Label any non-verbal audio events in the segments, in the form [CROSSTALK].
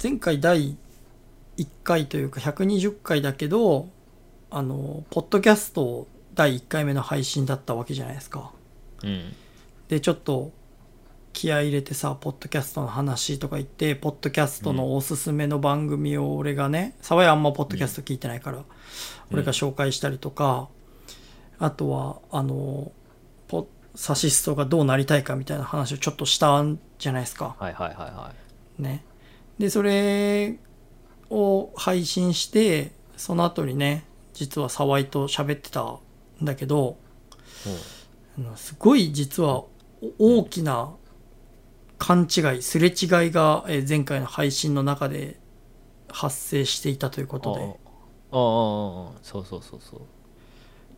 前回第1回というか120回だけどあのポッドキャスト第1回目の配信だったわけじゃないですか。うん。でちょっと気合い入れてさポッドキャストの話とか言ってポッドキャストのおすすめの番組を俺がね沢井あんまポッドキャスト聞いてないから、俺が紹介したりとか、あとはあのポサシストがどうなりたいかみたいな話をちょっとしたんじゃないですか。はいはいはいはねでそれを配信してその後にね実は沢井と喋ってたんだけどすごい実はお大きな勘違いすれ違いがえー前回の配信の中で発生していたということで。ああそうそうそうそう。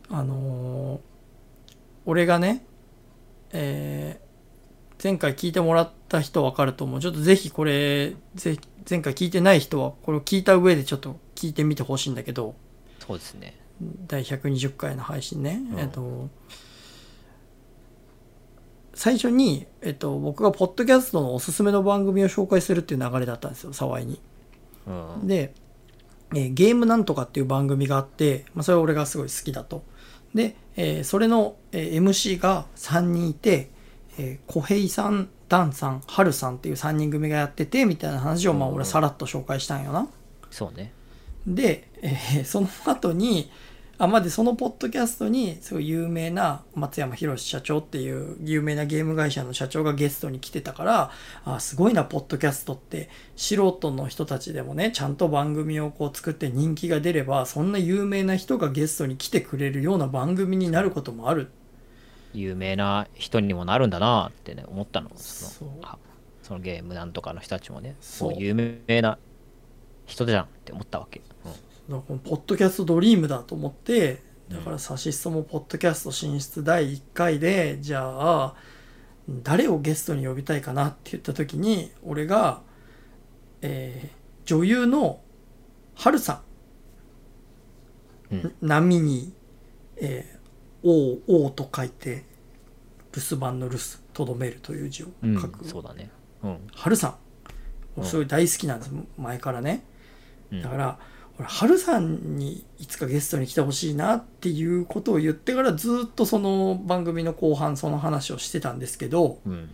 あのー俺がね、えー前回聞いてもらった人分かると思うちょっとぜひこれぜ前回聞いてない人はこれを聞いた上でちょっと聞いてみてほしいんだけどそうですね第120回の配信ね、うんえっと最初に、えっと、僕がポッドキャストのおすすめの番組を紹介するっていう流れだったんですよ沢井に。うんで、えーゲームなんとかっていう番組があって、まあ、それ俺がすごい好きだと。で、えーそれの、えー MC が3人いて、えー小平さん、ダンさん、ハルさんっていう3人組がやってて、みたいな話をまあうん俺さらっと紹介したんよな。そうねで、えーその後に、あ、までそのポッドキャストに、すごい有名な松山博社長っていう有名なゲーム会社の社長がゲストに来てたから、あ、すごいな、ポッドキャストって、素人の人たちでもね、ちゃんと番組をこう作って人気が出れば、そんな有名な人がゲストに来てくれるような番組になることもある。有名な人にもなるんだなってね思ったの。そのあそのゲームなんとかの人たちもねそう。もう有名な人じゃんって思ったわけ、うん。だからこのポッドキャストドリームだと思ってだからサシストもポッドキャスト進出第1回でじゃあ誰をゲストに呼びたいかなって言った時に俺が、えー女優のハルさん、うん。波に、えー、王王と書いて留守番の留守とどめるという字をうん書く、そうだね。うん。ハルさん。うん。すごい大好きなんです。前からね。うん。だから俺春さんにいつかゲストに来てほしいなっていうことを言ってからずっとその番組の後半その話をしてたんですけどうん。うん。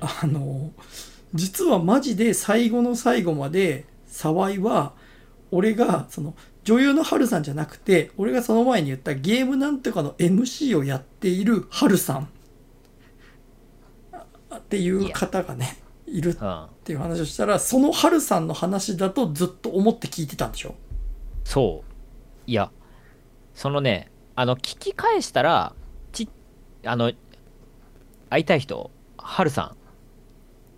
あの実はマジで最後の最後まで沢井は俺がその女優の春さんじゃなくて俺がその前に言ったゲームなんとかの MC をやっている春さん。あっていう方がねいるうんっていう話をしたらその春さんの話だとずっと思って聞いてたんでしょ？そう。いやそのねあの聞き返したらちあの会いたい人ハルさん。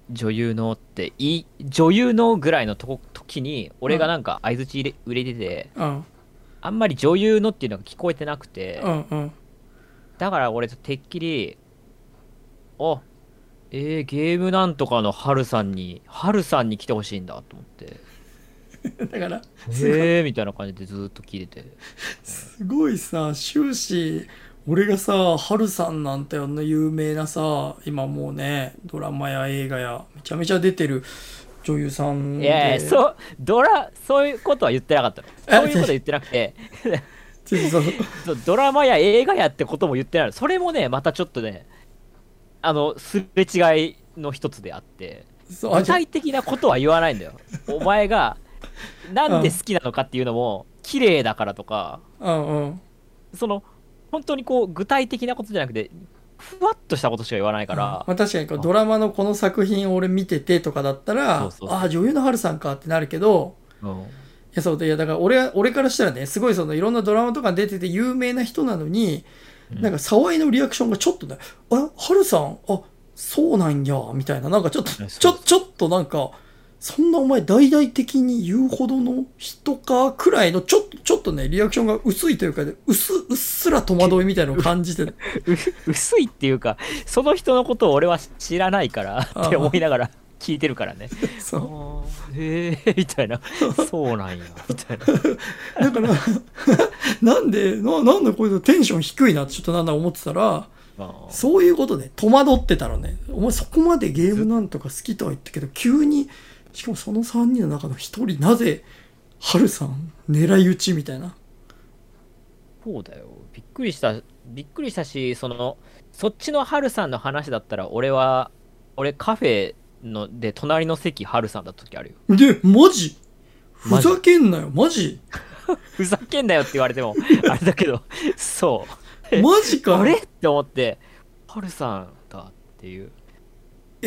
女優のっていい女優のぐらいのとこ時に俺がなんか相づち入れてて、うん。あんまり女優のっていうのが聞こえてなくて、うんうん。だから俺てっきりあえー、ゲームなんとかのハルさんにハルさんに来てほしいんだと思って。[LAUGHS] だからすごい。へえー、みたいな感じでずーっと聞いてて。すごいさ終始俺がさハルさんなんてあんな有名なさ今もうねドラマや映画やめちゃめちゃ出てる女優さんでいやいやそうドラそういうことは言ってなかったの。そういうことは言ってなくて。[LAUGHS] ドラマや映画やってことも言ってないの。それもねまたちょっとねあのすれ違いの一つであって。具体的なことは言わないんだよ。お前がなんで好きなのかっていうのも綺麗だからとか。うんうん。その本当にこう具体的なことじゃなくてふわっとしたことしか言わないから、まあ、確かにこうドラマのこの作品を俺見ててとかだったらああ女優のハルさんかってなるけどうん。いやそうでいやだから俺は俺からしたらねすごいそのいろんなドラマとかに出てて有名な人なのに、うん。なんか沢井のリアクションがちょっとね「あハルさんあそうなんや」みたいななんかちょっとちょちょっとなんかそんなお前大々的に言うほどの人かくらいのちょっとちょっとねリアクションが薄いというかうすうっすら戸惑いみたいなのを感じてう [LAUGHS] 薄いっていうかその人のことを俺は知らないからって思いながら聞いてるからね。そう。へえみたいな。[LAUGHS] そうなんやみたいな。[LAUGHS] だからなんでななんでこいつテンション低いなってちょっとなんだ思ってたらそういうことで戸惑ってたのね。お前そこまでゲームなんとか好きとは言ったけど急にしかもその3人の中の1人なぜハルさん狙い撃ちみたいな。そうだよ。びっくりした。びっくりしたしそのそっちのハルさんの話だったら俺は俺カフェので隣の席ハルさんだった時あるよ。でマジ。ふざけんなよマジ？[LAUGHS] ふざけんなよって言われても [LAUGHS] あれだけどそう。マジか。[LAUGHS] あれ？って思ってハルさんだっていう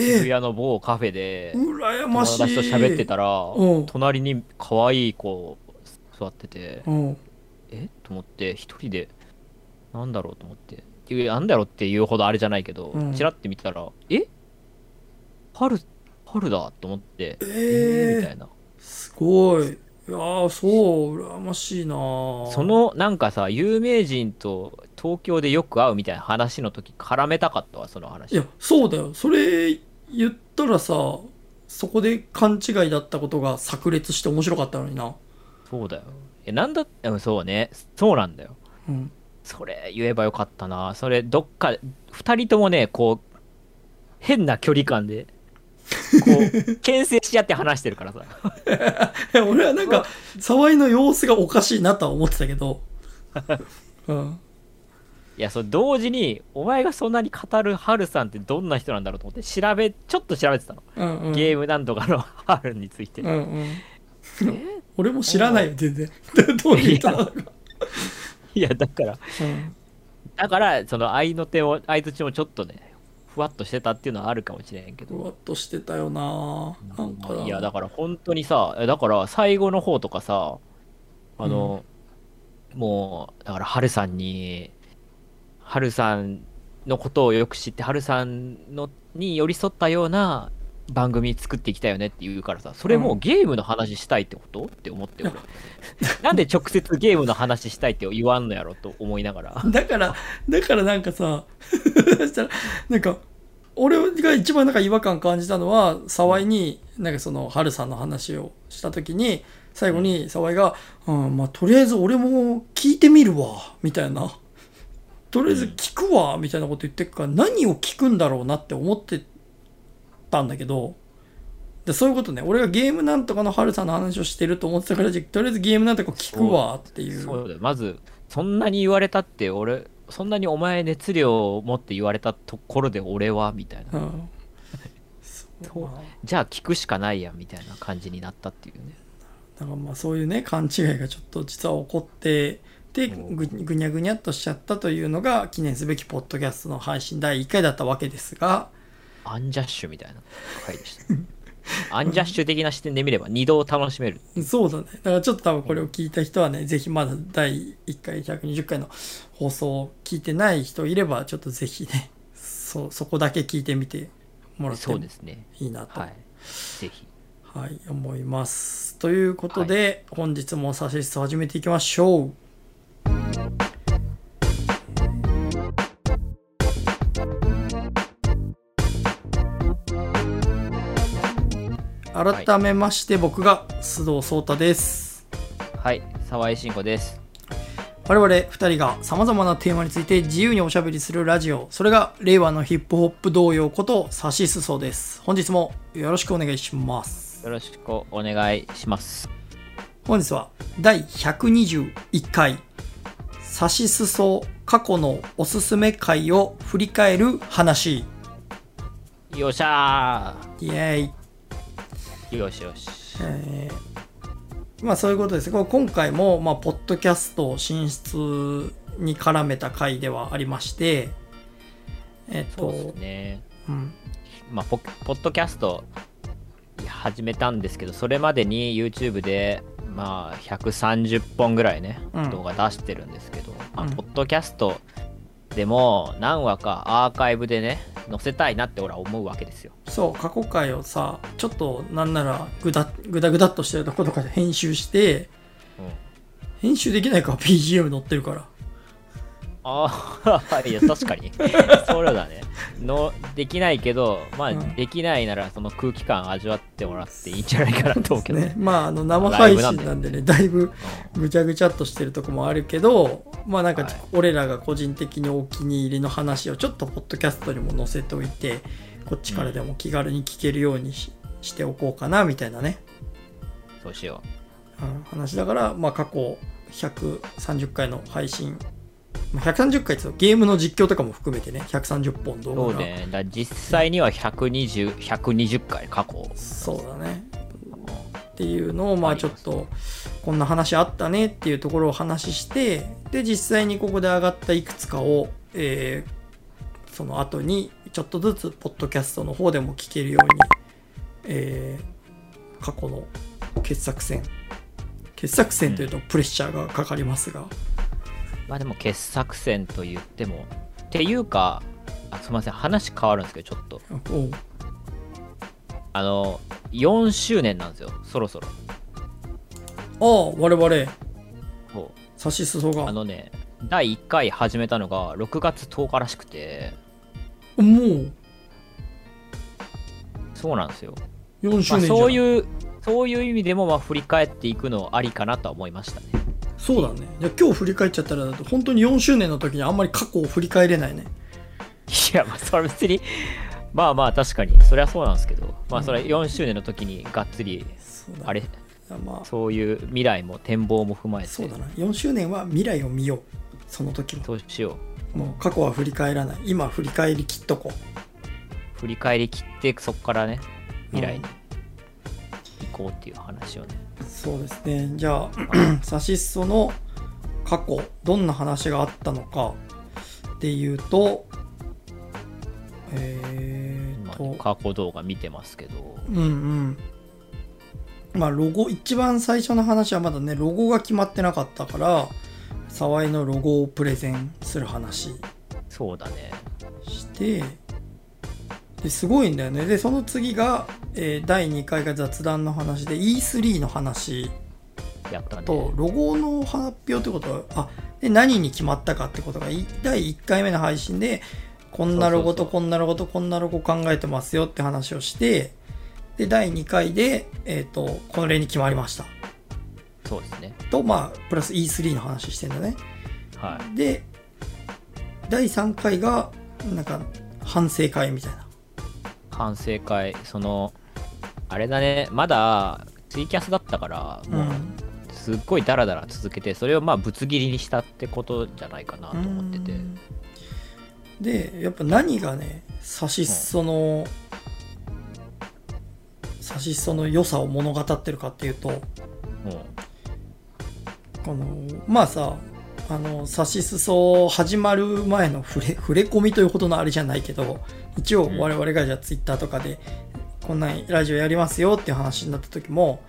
渋え。谷の某カフェで羨友ましい。達と喋ってたらうん。隣に可愛い子座っててうん。え？と思って一人でなんだろうと思って。なんだろうっていうほどあれじゃないけど、うん。チラッて見たらえ？春春だと思ってえーえーみたいな。すごい。いやーそう羨ましいなー。そのなんかさ有名人と東京でよく会うみたいな話の時絡めたかったわその話。いやそうだよ。それ言ったらさそこで勘違いだったことが炸裂して面白かったのにな。そうだよ。えなんだうんそうね。そうなんだよ。うん。それ言えばよかったな。それどっか2人ともねこう変な距離感でこう [LAUGHS] 牽制し合って話してるからさ。[LAUGHS] 俺はなんか沢井の様子がおかしいなとは思ってたけど。[LAUGHS] うんいやそう同時にお前がそんなに語るハルさんってどんな人なんだろうと思って調べちょっと調べてたの、うんうん。ゲームなんとかの [LAUGHS] ハルについて、うんうん。え？俺も知らないよ全然。[LAUGHS] どういう人なのか。いやだからうん。だからその愛の手を相づちもちょっとねふわっとしてたっていうのはあるかもしれへんけど。ふわっとしてたよな。なんかいやだから本当にさだから最後の方とかさあの、もうだからハルさんにハルさんのことをよく知ってハルさんのに寄り添ったような番組作っていきたいよねって言うからさそれもううん。ゲームの話したいってこと？って思って俺。[LAUGHS] なんで直接ゲームの話したいって言わんのやろと思いながら。だからだからなんかさ [LAUGHS] そしたらなんか俺が一番なんか違和感感じたのは沢井になんかその春さんの話をした時に最後に沢井が「うん、まあとりあえず俺も聞いてみるわ」みたいな「とりあえず聞くわ」みたいなこと言ってくから何を聞くんだろうなって思ってたんだけどでそういうことね。俺がゲームなんとかの春さんの話をしてると思ってたからじゃとりあえずゲームなんとか聞くわっていう。そうだよ。まずそんなに言われたって俺そんなにお前熱量を持って言われたところで俺はみたいな。うん。[LAUGHS] じゃあ聞くしかないやみたいな感じになったっていうね。だからまあそういうね勘違いがちょっと実は起こってでぐぐにゃぐにゃっとしちゃったというのが記念すべきポッドキャストの配信第1回だったわけですが。アンジャッシュみたいな [LAUGHS] 回でした、アンジャッシュ的な視点で見れば二度楽しめるそうだね。だからちょっと多分これを聞いた人はねぜひまだ第1回120回の放送を聞いてない人いればちょっとぜひねそそこだけ聞いてみてもらってそもうですね。いいなと。はい。ぜひ。はい、思います。ということで、本日もサシスト始めていきましょう。改めまして僕が須藤壮太です。はい。沢井慎吾です。我々2人が様々なテーマについて自由におしゃべりするラジオ、それが令和のヒップホップ童謡ことサシスソです。本日もよろしくお願いします。よろしくお願いします。本日は第121回サシスソ過去のおすすめ回を振り返る話。よっしゃイエーイ、ーよしよし。えーまあそういうことです。今回もまあポッドキャスト進出に絡めた回ではありましてえっとそうですね。うん。まあポポッドキャスト始めたんですけどそれまでに YouTube でまあ130本ぐらいね、うん。動画出してるんですけど、まあうん。ポッドキャストでも何話かアーカイブでね載せたいなって俺は思うわけですよ。そう過去回をさちょっとなんならぐだぐだぐだっとしてるとことかで編集して編集できないか BGM [LAUGHS] 載ってるからああ [LAUGHS] いや確かに。そうだね。のできないけどまあ、うん。できないならその空気感味わってもらっていいんじゃないかなと思うけどね、まああの生配信なんでねだいぶぐちゃぐちゃっとしてるとこもあるけどまあなんかはい。俺らが個人的にお気に入りの話をちょっとポッドキャストにも載せておいてこっちからでも気軽に聞けるようにししておこうかなみたいなね、そうしよう。ん、話だから、まあ、過去130回の配信まあ130回ってゲームの実況とかも含めてね130本う。動画がそうね。だ実際には120、120回過去。そうだねっていうのをまあちょっとこんな話あったねっていうところを話してで実際にここで上がったいくつかを、えーその後にちょっとずつポッドキャストの方でも聞けるように、えー過去の傑作選傑作選というとプレッシャーがかかりますが、まあでも傑作選と言っても。っていうか、あすみません、話変わるんですけど、ちょっと。あの、4周年なんですよ、そろそろ。ああ我々そうサシスソがあのね、第1回始めたのが6月10日らしくて、もう？そうなんですよ。4周まあ、年じゃん、そういう、そういう意味でもまあ振り返っていくのありかなとは思いましたね。そうだね。じゃあ今日振り返っちゃったらだと本当に4周年の時にあんまり過去を振り返れないね。いや、まあ、それは別に、まあまあ、確かに、それはそうなんですけど、まあ、それ4周年の時にがっつり、あれ、まあそういう未来も展望も踏まえて、そうだな。4周年は未来を見よう。その時もそうしよもう過去は振り返らない。今振り返りきっとこう。振り返りきって、そこからね、未来。に行こうっていう話をね。うそうですねじゃあ [CLEARS THROAT] サシッソの過去どんな話があったのかっていうとえー、まとあ、過去動画見てますけど、うんうんまあロゴ一番最初の話はまだねロゴが決まってなかったから沢井のロゴをプレゼンする話そうだね。してですごいんだよね。でその次が、えー第2回が雑談の話で E3 の話やったね。とロゴの発表ってことはあで何に決まったかってことがい第1回目の配信でこんなロゴとこんなロゴとこんなロゴ考えてますよって話をしてで第2回で、えっとこれに決まりました。そうですね。とまあプラス E3 の話してんだね。はで第3回がなんか反省会みたいな反省会、その、あれだね、まだツイキャスだったから、もう、すっごいダラダラ続けて、それをまあぶつ切りにしたってことじゃないかなと思ってて。うん。でやっぱ何がねサシッソの、サシッソの良さを物語ってるかっていうとうん。このまあさあのサシスソ始まる前の触れ触れ込みというほどのあれじゃないけど一応うん。我々がじゃあツイッターとかでこんなラジオやりますよっていう話になった時も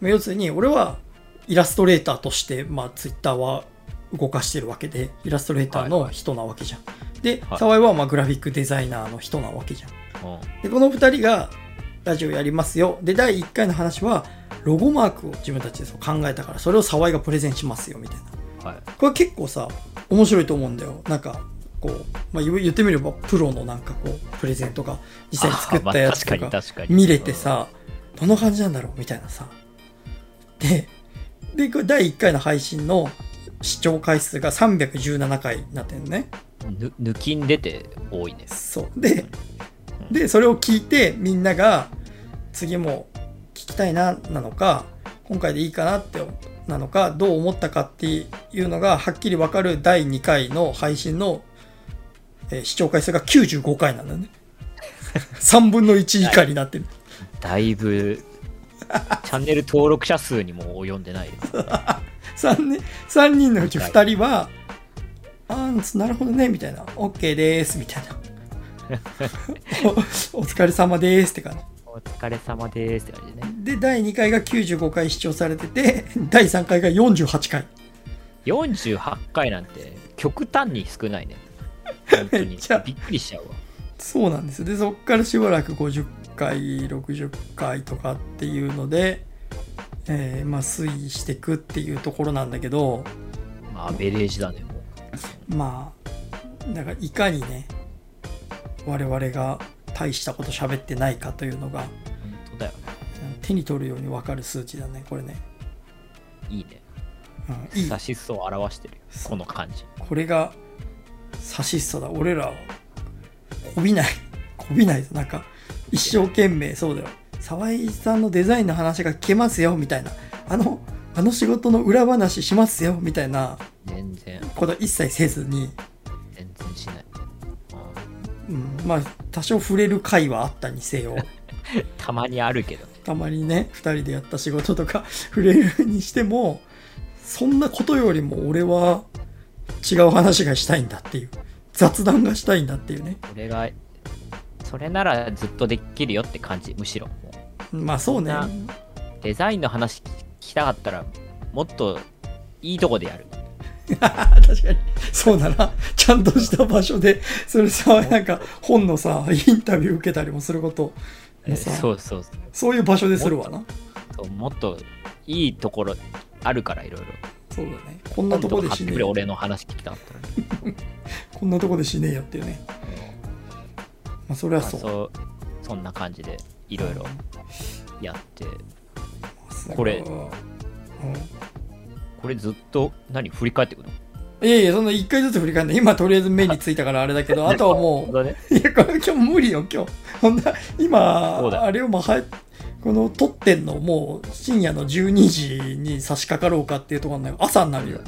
まあ要するに俺はイラストレーターとして、まあ、ツイッターは動かしてるわけでイラストレーターの人なわけじゃん。ではい。沢井はまあグラフィックデザイナーの人なわけじゃん。うん。でこの2人がラジオやりますよ。で第1回の話はロゴマークを自分たちで考えたからそれを沢井がプレゼンしますよみたいな。はい。これ結構さ面白いと思うんだよ。なんかこう、まあ、言言ってみればプロのなんかこうプレゼンとか実際に作ったやつとか見れてさどんな感じなんだろうみたいなさ。ででこれ第1回の配信の視聴回数が317回になってるのね。ぬ抜きん出て多いね。そう。ででそれを聞いてみんなが次も聞きたいななのか今回でいいかなってなのかどう思ったかっていうのがはっきり分かる第2回の配信の、えー視聴回数が95回なんだよね。[LAUGHS] 3分の1以下になってる。だいぶ、チャンネル登録者数にも及んでない。[LAUGHS] よ。3, 人3人のうち2人は「あーなるほどね」みたいな「OK です」みたいな。[LAUGHS] お「お疲れ様です」って感じ。お疲れ様ですって感じでね。で第2回が95回視聴されてて第3回が48回。48回なんて極端に少ないね。本当にめっちゃ。びっくりしちゃうわ。そうなんですよでそっからしばらく50回60回とかっていうので、えーまあ推移していくっていうところなんだけどまあ、アベレージだね、もう。まあだからいかにね我々が大したこと喋ってないかというのが本当だよ。手に取るように分かる数値だねこれね、いいね。うん、いいサシスを表してるこの感じ。これがサシストだ。俺らはこびない。こびない。[LAUGHS] ぞなんか一生懸命。そうだよ。沢井さんのデザインの話が聞けますよ。みたいな。あのあの仕事の裏話しますよ。みたいな。全然。こと一切せずに、全然しない、うん、まあ多少触れる回はあったにせよ。う [LAUGHS] んたまにあるけどね。たまにね2人でやった仕事とか触れるにしてもそんなことよりも俺は違う話がしたいんだっていう。雑談がしたいんだっていうね。それがそれならずっとできるよって感じむしろ。まあそうね。なデザインの話聞きたかったらもっといいとこでやる。[LAUGHS] 確かに。そうだな。ちゃんとした場所でそれさなんか本のさインタビュー受けたりもすること。えもさそうそうそう。そういう場所でするわな。もっといいところあるからいろいろそうだね。こんなとこで買ってくれしねえよ。俺の話聞きたかったらこんなとこでしねえよっていうね。まあそれはまあそうそうそんな感じでいろいろやって。うんこれ。うん。これずっと何振り返ってくるの？いやいや、そんな一回ずつ振り返るの。今とりあえず目についたからあれだけど、あとはも [LAUGHS] 本当だね。う、いや、これ今日無理よ、今日。ほんな、今あれをもうは、この撮ってんのもう深夜の12時に差し掛かろうかっていうところなのよ。朝になるよ。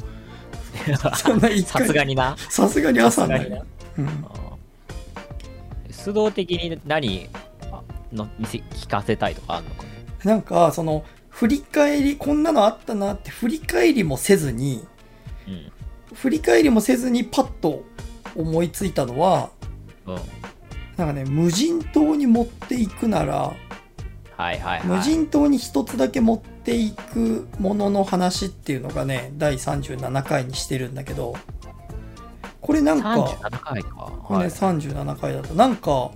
そんな一さ回すがになさすがに朝になるさすがよ。うん。あー須藤的に何あの見せ聞かせたいとかあるのか？なんか、その、振り返り、こんなのあったなって振り返りもせずに、うん振り返りもせずにパッと思いついたのは、うんなんかね、無人島に持っていくなら、はいはいはい。無人島に一つだけ持っていくものの話っていうのがね第37回にしてるんだけどこれなんか37回か。これね、はい。37回だとなんか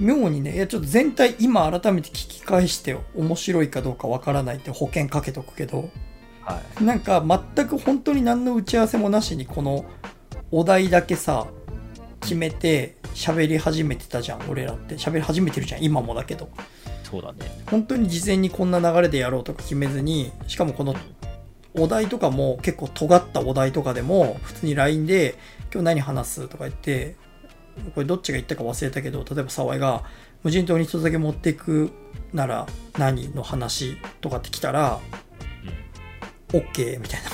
妙にねいやちょっと全体今改めて聞き返して面白いかどうかわからないって保険かけとくけどはい。なんか全く本当に何の打ち合わせもなしにこのお題だけさ決めて喋り始めてたじゃん俺らって。喋り始めてるじゃん今もだけど。そうだね。本当に事前にこんな流れでやろうとか決めずにしかもこのお題とかも結構尖ったお題とかでも普通に LINE で「今日何話す?」とか言ってこれどっちが言ったか忘れたけど例えば沢井が「無人島に一つだけ持っていくなら何?」の話とかって来たらうん。OK みたいな。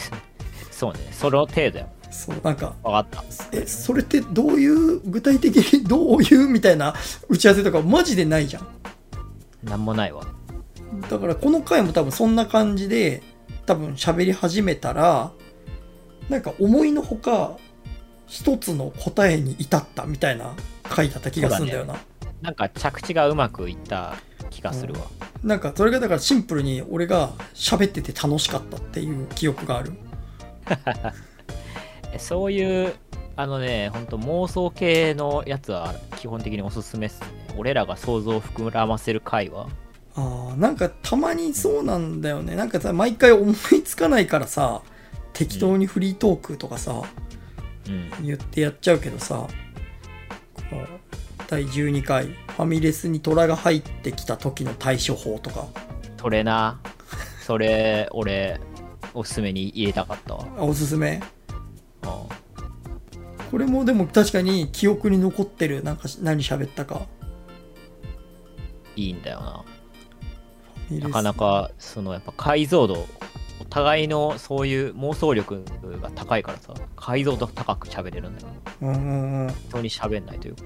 [LAUGHS] そうね。その程度やそうなんか分かった。えそれってどういう具体的に [LAUGHS] どういうみたいな打ち合わせとかマジでないじゃん。なんもないわ。だからこの回も多分そんな感じで多分喋り始めたらなんか思いのほか一つの答えに至ったみたいな回だった気がするんだよな、なんか着地がうまくいった気がするわ、なんかそれがだからシンプルに俺が喋ってて楽しかったっていう記憶がある。え [LAUGHS] そういうあのねほんと妄想系のやつは基本的におすすめっすね。俺らが想像を膨らませる回は。あーなんかたまにそうなんだよね。なんかさ毎回思いつかないからさ適当にフリートークとかさ、うん。言ってやっちゃうけどさこの第12回ファミレスに虎が入ってきた時の対処法とか。トレな。それ俺おすすめに入れたかったわ。あおすすめ？うんこれもでも確かに記憶に残ってる。なんかし何喋ったか。いいんだよな。なかなかそのやっぱ解像度お互いのそういう妄想力が高いからさ解像度高く喋れるんだよ。なうん人に喋んないという。か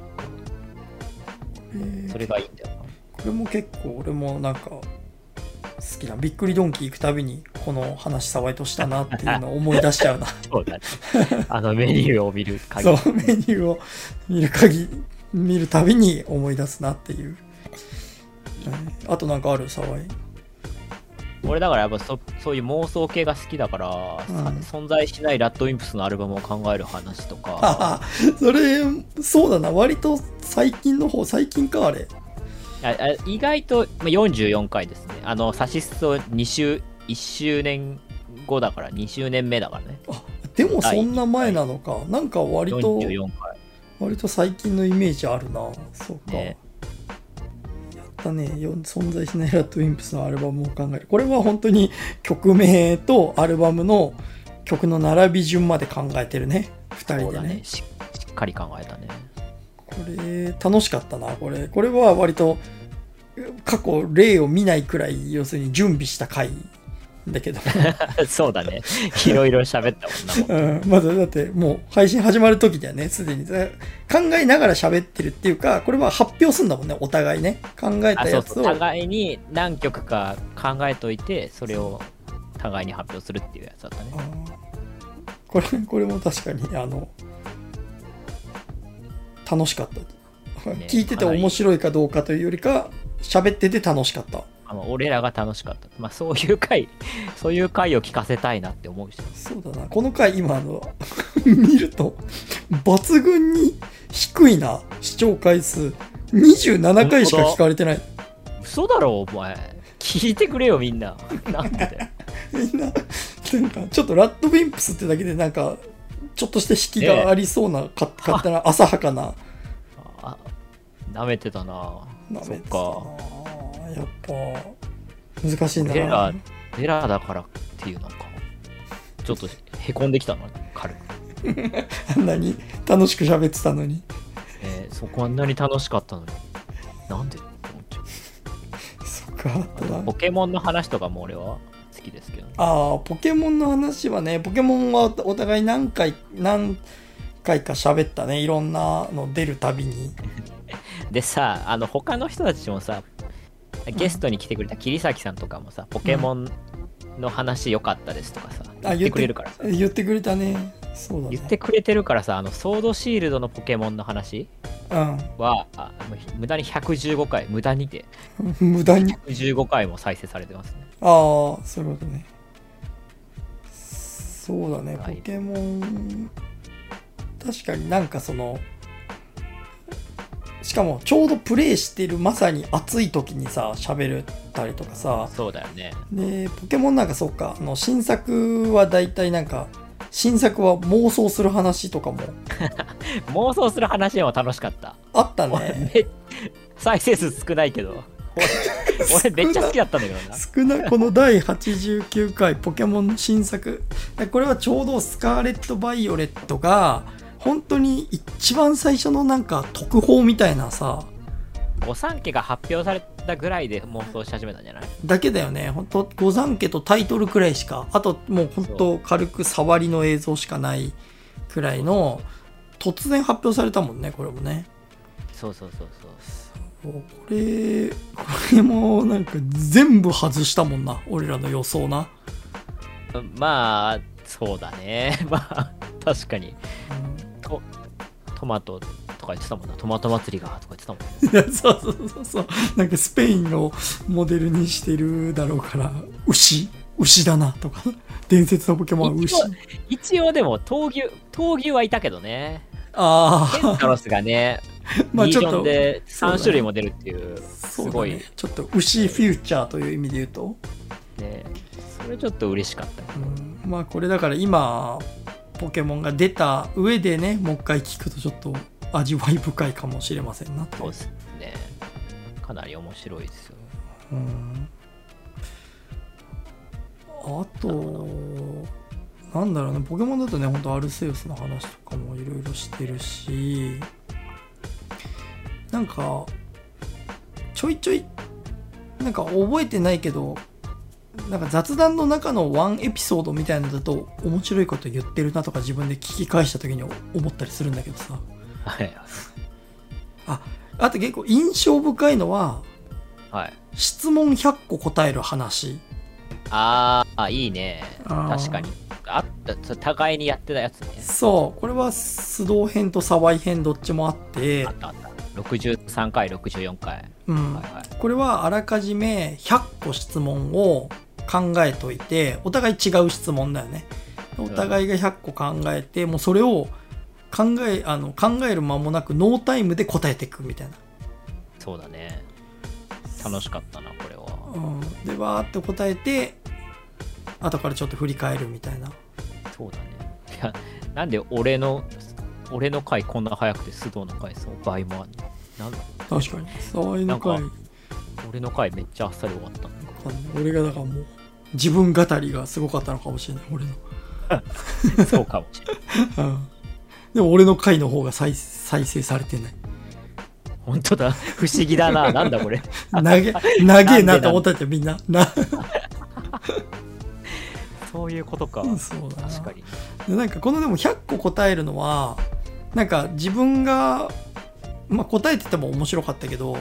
えー。それがいいんだよな。これも結構俺もなんか好きな。びっくりドンキー行くたびにこの話騒いとしたなっていうのを思い出しちゃうな。[LAUGHS] そうだね。あのメニューを見る限り。そうメニューを見る限り見るたびに思い出すなっていう、うん。あとなんかある沢井俺だからやっぱそそういう妄想系が好きだから、うん。さ存在しないラッドウィンプスのアルバムを考える話とか。[LAUGHS] あそれそうだな。割と最近の方最近かあれ。ああ意外とまあ44回ですね。あのサシスト2周1周年後だから2周年目だからね。あでもそんな前なのか。なんか割と44回。割と最近のイメージあるな。そうか、ね。やったね。よ存在しないラッドウィンプスのアルバムを考える。これは本当に曲名とアルバムの曲の並び順まで考えてるね。2そう人でね。だね。ししっかり考えたね。これ楽しかったなこれ。これは割と過去例を見ないくらい要するに準備した回だけど、[LAUGHS] そうだね。いろいろ喋ったもんな。う。ん、まだだってもう配信始まる時だよねすでに。考えながら喋ってるっていうかこれは発表すんだもんねお互いね。考えたやつを。互いに何曲か考えといて、それを互いに発表するっていうやつだったね。うんこれこれも確かにあの楽しかった、ね聞いてて面白いかどうかというよりか喋ってて楽しかったあの俺らが楽しかった。まあそういう回、[LAUGHS] そういう回を聞かせたいなって思うし。そうだなこの回今あの [LAUGHS] 見ると抜群に低いな視聴回数27回しか聞かれてない嘘だろ、お前。聞いてくれよ、みんな。[LAUGHS] なんでみんななんかちょっとラッドウィンプスってだけでなんかちょっとした引きがありそうな、か勝手な浅はかなあ、舐めてたな。そっなめてたか。なやっぱ難しいんだエラなー、エラーだからっていうのか。ちょっとへこんできたな、軽く。あんなに楽しく喋ってたのにえーそこあんなに楽しかったのに。なんで？そっかポケモンの話とかも俺は好きですけど、ああポケモンの話はねポケモンはお互い何回何回か喋ったねいろんなの出るたびに [LAUGHS] でさあの他の人たちもさゲストに来てくれた桐崎さんとかもさポケモンの話良かったですとかさ、あ言ってくれるからさ。言ってくれたね。そうだね。言ってくれてるからさあのソードシールドのポケモンの話はう無駄に115回無駄にて。う [LAUGHS] ん無駄に？115回も再生されてますね。ああそういうことね。そうだね。はい。ポケモン確かになんかそのしかもちょうどプレイしてるまさに暑い時にさ喋ったりとかさ。そうだよね。でポケモンなんかそうかあの新作は大体なんか新作は妄想する話とかも。[LAUGHS] 妄想する話も楽しかった。あった俺ねめ再生数少ないけど。[LAUGHS] 俺俺めっちゃ好きだったんだけどな。少なこの第89回ポケモン新作。これはちょうどスカーレット・バイオレットが本当に一番最初のなんか特報みたいなさ御三家が発表されたぐらいで妄想し始めたんじゃない？だけだよね。本当御三家とタイトルくらいしかあともう本当軽く触りの映像しかないくらいの突然発表されたもんねこれもね。そうそうそうそう。これこれもなんか全部外したもんな俺らの予想な、うんまあそうだね。[LAUGHS] まあ確かに。うんトトマトとか言ってたもんな。トマト祭りがとか言ってたもん。[LAUGHS] そうそうそうそう。なんかスペインをモデルにしてるだろうから。牛。牛だなとか。伝説のポケモンは牛。一応でも闘牛闘牛はいたけどね。ああケンタロスがね [LAUGHS] まあちょっとで3そうだね種類も出るっていうすごい。ねちょっと牛フューチャーという意味で言うと、ねそれちょっと嬉しかった。うん、まあこれだから今ポケモンが出た上でねもう一回聞くとちょっと味わい深いかもしれませんなとそうですね。かなり面白いですよ。うん。あとなんだろうね。ポケモンだとね本当アルセウスの話とかもいろいろしてるしなんかちょいちょいなんか覚えてないけどなんか雑談の中のワンエピソードみたいなのだと面白いこと言ってるなとか自分で聞き返した時に思ったりするんだけどさ。はい。あと結構印象深いのははい。質問100個答える話。あーあいいね。確かに。あった互いにやってたやつね。そう。これは素導編と沢井編どっちもあって。あったあった。63回64回。うん。はいはい。これはあらかじめ100個質問を考えといてお互い違う質問だよね。お互いが100個考えてもうそれを考えあの考える間もなくノータイムで答えていくみたいな、そうだね。楽しかったなこれは。うん、でわーって答えて後からちょっと振り返るみたいな。そうだね。いやなんで俺の俺の回こんな早くて須藤の回その倍もあるの？なんだ確かに。沢井の回。俺の回めっちゃあっさり終わったの。俺がだからもう自分語りがすごかったのかもしれない俺の。[LAUGHS] そうかもしれない。うん。でも俺の回の方が再再生されてない。本当だ。不思議だな。なんだこれ。投げ [LAUGHS] 長えなと思ったってみんな。な。そういうことか。そうだな。確かに。でなんかこのでも100個答えるのはなんか自分が、まあ、答えてても面白かったけど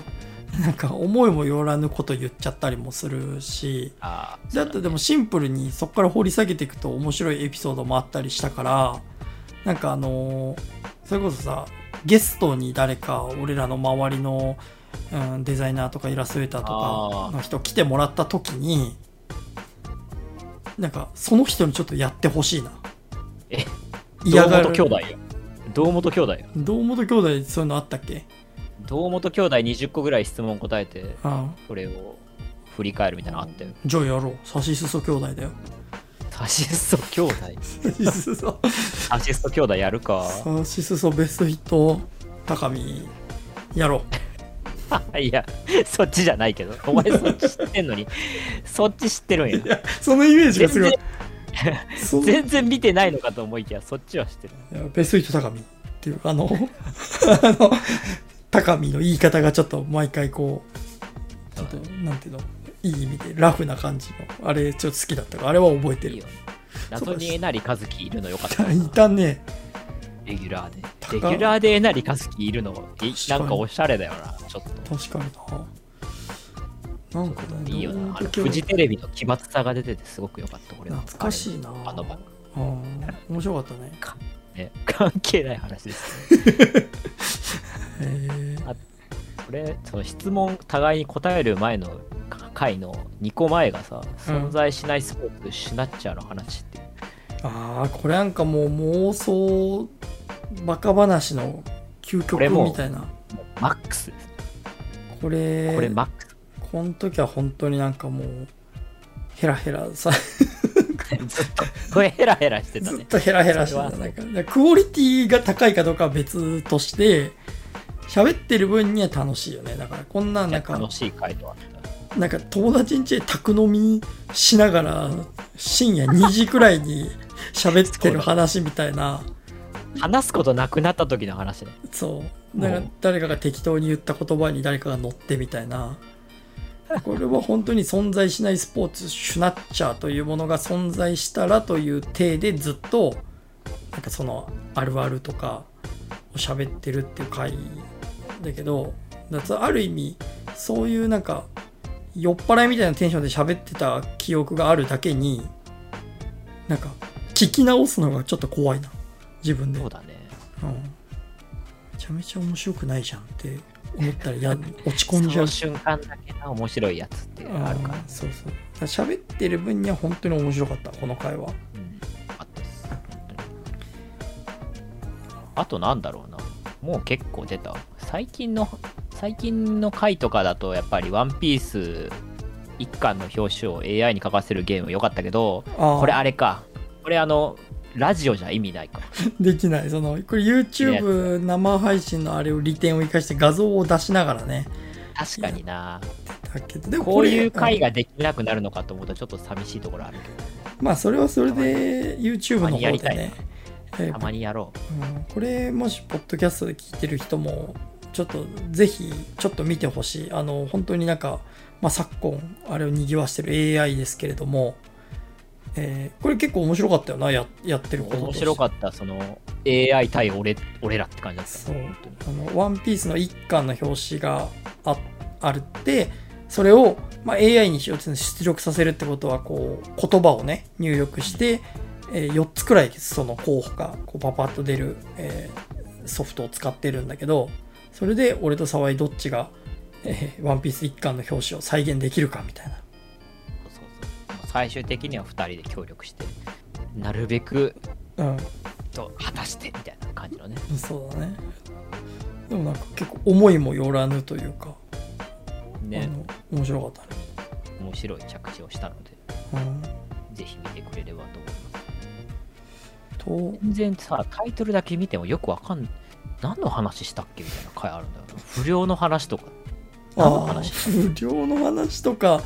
[LAUGHS] なんか思いもよらぬこと言っちゃったりもするし。だってでもシンプルにそこから掘り下げていくと面白いエピソードもあったりしたからなんかあのーそれこそさゲストに誰か俺らの周りの、うん、デザイナーとかイラストレーターとかの人来てもらった時になんかその人にちょっとやってほしいな。え嫌がる。堂本兄弟よ。堂本兄弟。よ堂本兄弟そういうのあったっけ？堂本兄弟20個ぐらい質問答えてうんそれを振り返るみたいなのあったよじゃあやろう。サシスソ兄弟だよ。サシスソ兄弟？サシスソサシスソ兄弟やるか。サシスソベストヒット高見。やろう。[LAUGHS] いやそっちじゃないけど。お前そっち知ってんのに。そっち知ってるんや。いやそのイメージがすごい。全然見てないのかと思いきやそっちは知ってる。やベストヒット高見っていうあの [LAUGHS] あの高見の言い方がちょっと毎回こうちょっとなんていうの？いい意味でラフな感じのあれちょっと好きだったからあれは覚えてる。いいよ謎にえなりかずきいるのよかった。いたね。レギュラーで。高。レギュラーでえなりかずきいるのなんかおしゃれだよなちょっと。確かにな。なんかねいいよな。フジテレビの奇抜さが出ててすごく良かった俺は。懐かしいな。あの番うん。面白かったね。ね関係ない話です。ね [LAUGHS] へえこれその質問互いに答える前の回の2個前がさうん存在しないスポーツシュナッチャーの話ってああこれなんかもう妄想バカ話の究極みたいな。マックスです。これこれマックス。この時は本当になんかもうヘラヘラさ [LAUGHS] ずっとこれヘラヘラしてたね。ずっとヘラヘラしてた。なんかクオリティが高いかどうかは別として喋ってる分には楽しいよね。だからこんなんなんか楽しい回なんか友達ん家で宅飲みしながら深夜2時くらいに喋ってる話みたいな。話すことなくなった時の話ね。そう。なんか誰かが適当に言った言葉に誰かが乗ってみたいな。これは本当に存在しないスポーツシュナッチャーというものが存在したらという体でずっとなんかそのあるあるとかを喋ってるっていう回だけどある意味そういうなんか酔っ払いみたいなテンションで喋ってた記憶があるだけになんか聞き直すのがちょっと怖いな。自分で。そうだね。うん、めちゃめちゃ面白くないじゃんって思ったらや落ち込んじゃう。その瞬間だけな面白いやつってあるから。うんそうそう。喋ってる分には本当に面白かったこの回は。うん。あったです。あとなんだろうな。もう結構出た最近の最近の回とかだとやっぱりワンピース一巻の表紙を AI に書かせるゲーム良かったけどあこれあれか。これあのラジオじゃ意味ないか。[LAUGHS] できない。そのこれ YouTube 生配信のあれを利点を生かして画像を出しながらね。確かにな。でもこういうれ回ができなくなるのかと思うとちょっと寂しいところあるけど。まあそれはそれで YouTube の方たまにやりたい。でねえーたまにやろうん。これもしポッドキャストで聞いてる人もちょっとぜひちょっと見てほしい。あの本当になんか、まあ、昨今あれを賑わしてる AI ですけれども、えーこれ結構面白かったよなややってることう面白かったその AI 対俺俺らって感じだった。そう。あのワンピースの一巻の表紙がああるってそれを、まあ、AI に出力させるってことはこう言葉をね入力して、え4つくらいその候補がこうパパッと出る、えーソフトを使ってるんだけどそれで俺と沢井どっちが、えーワンピース一巻の表紙を再現できるかみたいな。最終的には2人で協力してなるべくうん。と果たしてみたいな感じのね。そうだね。でもなんか結構思いもよらぬというか、ね。面白かったね、面白い着地をしたのでうん、ぜひ見てくれればと思います。と全然さタイトルだけ見てもよくわかんない何の話したっけみたいな回あるんだよな。不良の話とか。何の話？不良の話とか。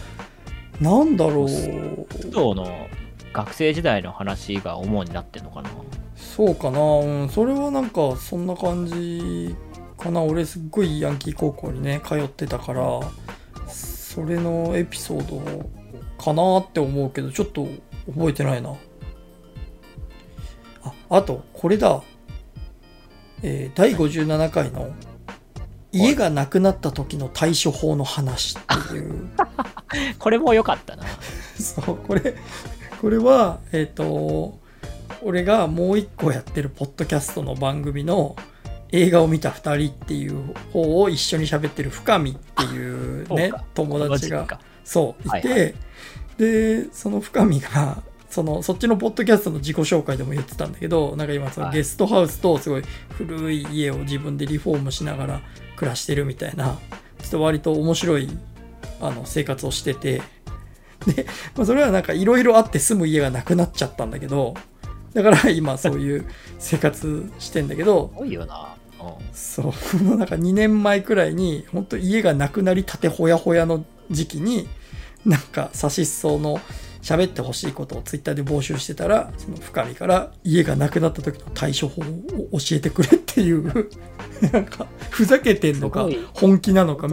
なんだろう。須藤の学生時代の話が主になってんのかな。そうかな、うん、それはなんかそんな感じかな。俺すっごいヤンキー高校にね通ってたからそれのエピソードかなって思うけどちょっと覚えてないな。ああとこれだえー第57回の家がなくなった時の対処法の話っていう。[LAUGHS] これも良かったな。[LAUGHS] そうこれこれはえっ、と俺がもう一個やってるポッドキャストの番組の映画を見た2人っていう方を一緒に喋ってる深見っていうね友達がそういて、はいはでその深見がそのそっちのポッドキャストの自己紹介でも言ってたんだけどなんか今そのはい。ゲストハウスとすごい古い家を自分でリフォームしながら暮らしてるみたいなちょっと割と面白いあの生活をしてて。で、まあ、それはなんかいろいろあって住む家がなくなっちゃったんだけどだから今そういう [LAUGHS] 生活してんだけど多いよな、うん、そう。なんか2年前くらいに本当家がなくなりたてほやほやの時期になんかサシッソの喋ってほしいことをツイッターで募集してたらその深見から家がなくなった時の対処法を教えてくれっていう [LAUGHS] なんかふざけてんのか本気なのか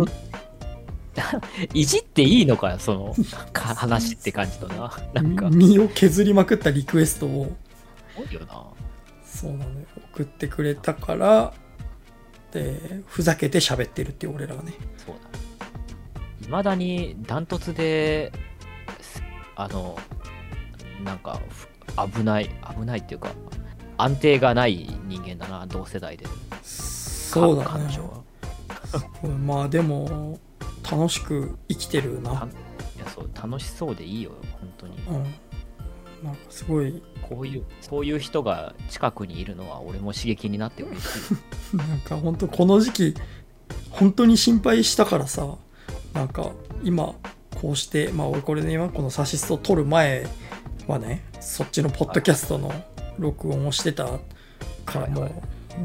[LAUGHS] いじっていいのかよそのか話って感じとな。なんか。身を削りまくったリクエストを。多いよな。そうなのよ。送ってくれたからでふざけて喋ってるっていう俺らはね。そうだ。いまだにダントツですあのなんかふ危ない危ないっていうか安定がない人間だな同世代で。そうだね。か彼女は。[LAUGHS] まあでも楽しく生きてるな。たいやそう楽しそうでいいよ本当に。うん。なんかすごい。こういうそういう人が近くにいるのは俺も刺激になって嬉しい。[LAUGHS] なんか本当この時期本当に心配したからさ。なんか今こうしてまあ俺これね今このサシストを撮る前はねそっちのポッドキャストの録音をしてたからもう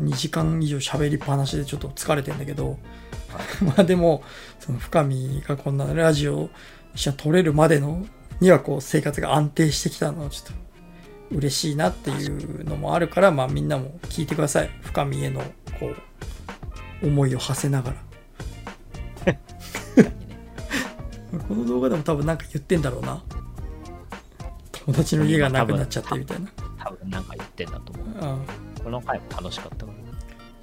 2時間以上喋りっぱなしでちょっと疲れてんだけど、[LAUGHS] まあでもその深見がこんなラジオを一緒に撮れるまでのにはこう生活が安定してきたのはちょっと嬉しいなっていうのもあるからまあみんなも聞いてください。深見へのこう思いを馳せながら [LAUGHS] [LAUGHS] この動画でも多分なんか言ってんだろうな。友達の家がなくなっちゃってみたいな、多分なんか言ってんだと思う。うん、この回も楽しかったから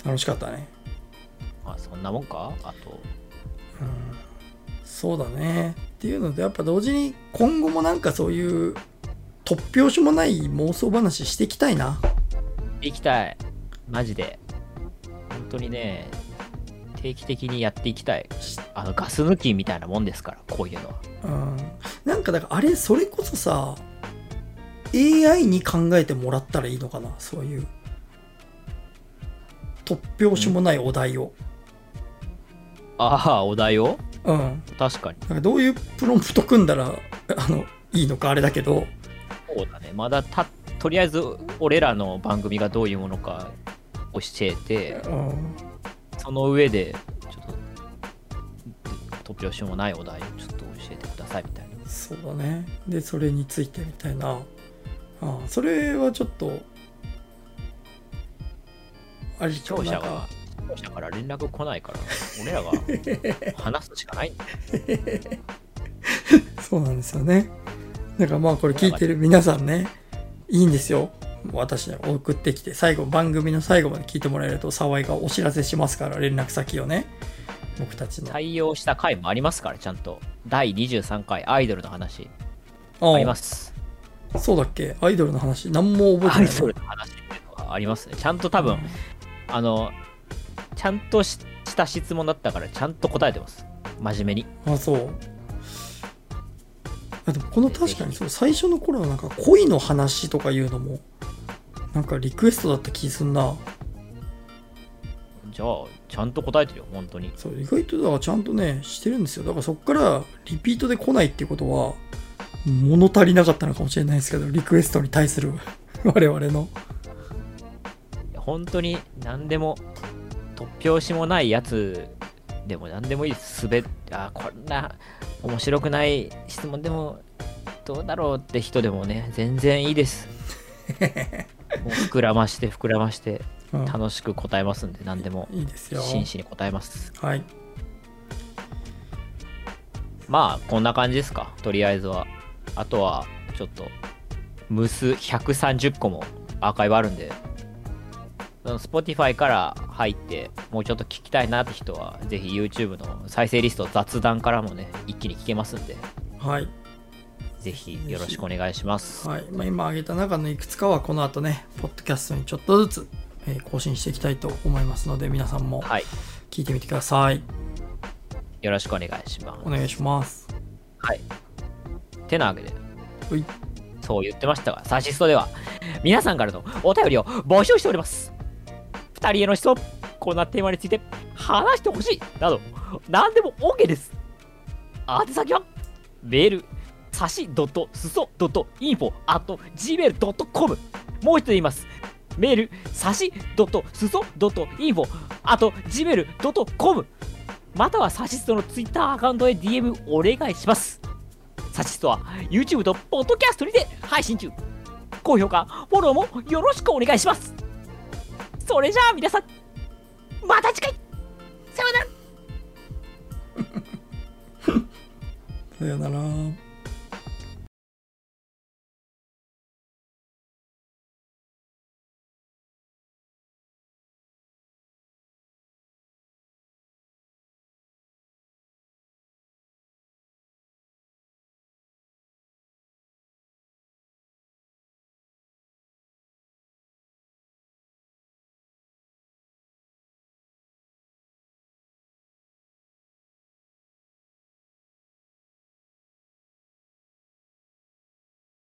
楽しかったね。まあそんなもんか？あと。うん。そうだね。っていうのでやっぱ同時に今後もなんかそういう突拍子もない妄想話していきたいな。行きたい。マジで。本当にね定期的にやっていきたい。あのガス抜きみたいなもんですからこういうのは。うん。なんかだからあれそれこそさ AI に考えてもらったらいいのかなそういう。突拍子もないお題を。ああお題を？うん。確かに。なんかどういうプロンプト組んだらあのいいのかあれだけど。そうだね。まだたとりあえず俺らの番組がどういうものか教えて。うんその上でちょっと突拍子もないお題をちょっと教えてくださいみたいな。そうだね。でそれについてみたいな。あそれはちょっとあれ視聴者なんかは視聴者から連絡来ないから俺らが [LAUGHS] 話すしかないんだそうなんですよね。だからまあこれ聞いてる皆さんねいいんですよ私に送ってきて最後番組の最後まで聞いてもらえると沢井がお知らせしますから連絡先をね。僕たちの。採用した回もありますからちゃんと。第23回アイドルの話。ああ。ります。そうだっけ？アイドルの話。何も覚アイえてないドルの話っていうのがありますね。ちゃんと多分、あのちゃんとしした質問だったからちゃんと答えてます。真面目に。あそうあでもこの確かにそう最初の頃はなんか恋の話とかいうのもなんかリクエストだった気すんな。じゃあちゃんと答えてるよ本当に。そう意外とだからちゃんとねしてるんですよ。だからそっからリピートで来ないっていうことは物足りなかったのかもしれないですけどリクエストに対する我々の。本当に何でも突拍子もないやつでも何でもいいです滑っあこんな面白くない質問でもどうだろうって人でもね全然いいです。[LAUGHS] もう膨らまして膨らましてうん。楽しく答えますんで何でも。いいですよ。真摯に答えます。はい。まあこんな感じですか。とりあえずは。あとはちょっとムス130個もアーカイブあるんで Spotify から入ってもうちょっと聞きたいなって人はぜひ YouTube の再生リスト雑談からもね一気に聞けますんで。はい。ぜひよろしくお願いします。はい。まあ、今挙げた中のいくつかはこの後ねポッドキャストにちょっとずつ、えー更新していきたいと思いますので皆さんもはい。聞いてみてください。よろしくお願いします。お願いします。はい。てなわけで、そう言ってましたが、サシストでは、皆さんからのお便りを募集しております。二人への質問、こんなテーマについて話してほしい、など、何でも OK です。宛先は、メール、さしすそ .info.gmail.com もう一度言います。メール、さしすそ .info at gmail.com またはサシストのツイッターアカウントへ DM お願いします。サシストは YouTube とポッドキャストにて配信中。高評価、フォローもよろしくお願いします。それじゃあ皆さん、また次回。さよなら。[LAUGHS] さよなら。